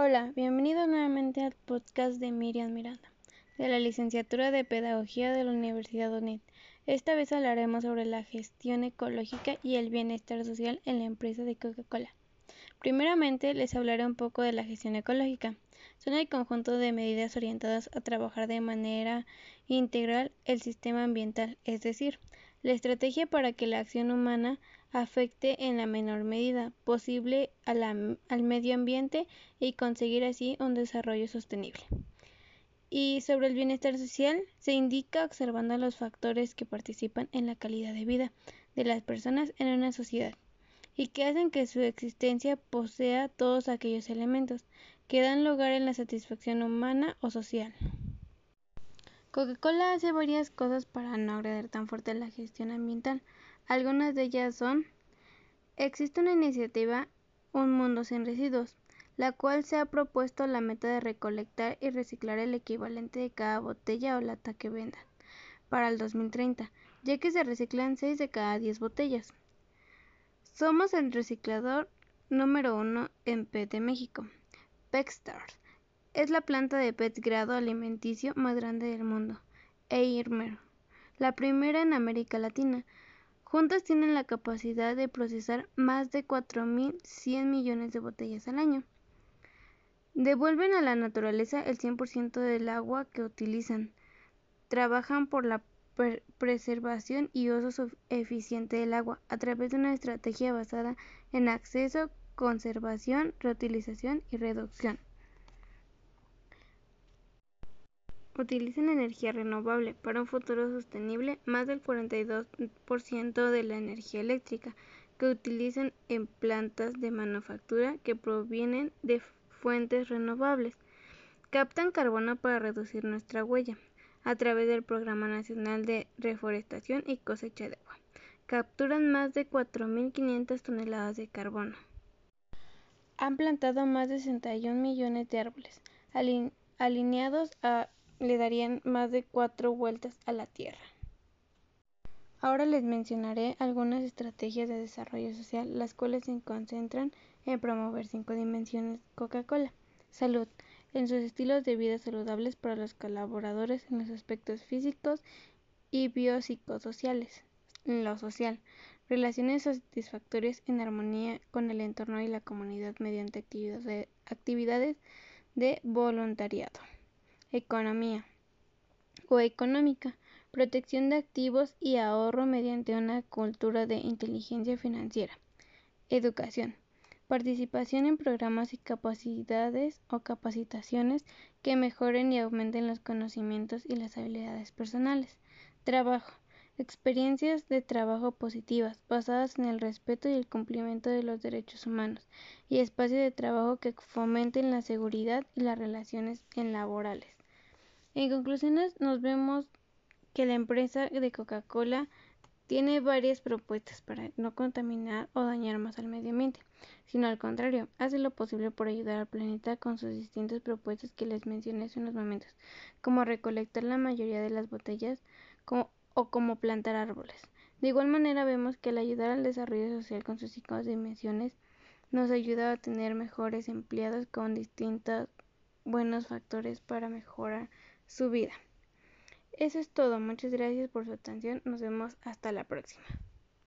Hola, bienvenidos nuevamente al podcast de Miriam Miranda, de la licenciatura de Pedagogía de la Universidad UNED. Esta vez hablaremos sobre la gestión ecológica y el bienestar social en la empresa de Coca-Cola. Primeramente, les hablaré un poco de la gestión ecológica. Son el conjunto de medidas orientadas a trabajar de manera integral el sistema ambiental, es decir, la estrategia para que la acción humana afecte en la menor medida posible al medio ambiente y conseguir así un desarrollo sostenible. Y sobre el bienestar social, se indica observando los factores que participan en la calidad de vida de las personas en una sociedad y que hacen que su existencia posea todos aquellos elementos que dan lugar en la satisfacción humana o social. Coca-Cola hace varias cosas para no agredir tan fuerte la gestión ambiental. Algunas de ellas son Existe una iniciativa Un Mundo Sin Residuos, la cual se ha propuesto la meta de recolectar y reciclar el equivalente de cada botella o lata que vendan para el 2030, ya que se reciclan 6 de cada 10 botellas. Somos el reciclador número uno en PET de México. PetStars es la planta de PET grado alimenticio más grande del mundo. Eirmer, la primera en América Latina. Juntas tienen la capacidad de procesar más de 4.100 millones de botellas al año. Devuelven a la naturaleza el 100% del agua que utilizan. Trabajan por la preservación y uso eficiente del agua a través de una estrategia basada en acceso, conservación, reutilización y reducción. utilizan energía renovable para un futuro sostenible, más del 42% de la energía eléctrica que utilizan en plantas de manufactura que provienen de fuentes renovables. Captan carbono para reducir nuestra huella a través del Programa Nacional de Reforestación y Cosecha de Agua. Capturan más de 4.500 toneladas de carbono. Han plantado más de 61 millones de árboles alineados a le darían más de cuatro vueltas a la Tierra. Ahora les mencionaré algunas estrategias de desarrollo social, las cuales se concentran en promover cinco dimensiones Coca-Cola. Salud, en sus estilos de vida saludables para los colaboradores en los aspectos físicos y biopsicosociales. En lo social, relaciones satisfactorias en armonía con el entorno y la comunidad mediante actividades de voluntariado. Economía o económica, protección de activos y ahorro mediante una cultura de inteligencia financiera. Educación. Participación en programas y capacidades o capacitaciones que mejoren y aumenten los conocimientos y las habilidades personales. Trabajo. Experiencias de trabajo positivas, basadas en el respeto y el cumplimiento de los derechos humanos, y espacios de trabajo que fomenten la seguridad y las relaciones laborales. En conclusiones, nos vemos que la empresa de Coca-Cola tiene varias propuestas para no contaminar o dañar más al medio ambiente, sino al contrario, hace lo posible por ayudar al planeta con sus distintas propuestas que les mencioné hace unos momentos, como recolectar la mayoría de las botellas o como plantar árboles. De igual manera vemos que al ayudar al desarrollo social con sus cinco dimensiones, nos ayuda a tener mejores empleados con distintos buenos factores para mejorar su vida. Eso es todo. Muchas gracias por su atención. Nos vemos hasta la próxima.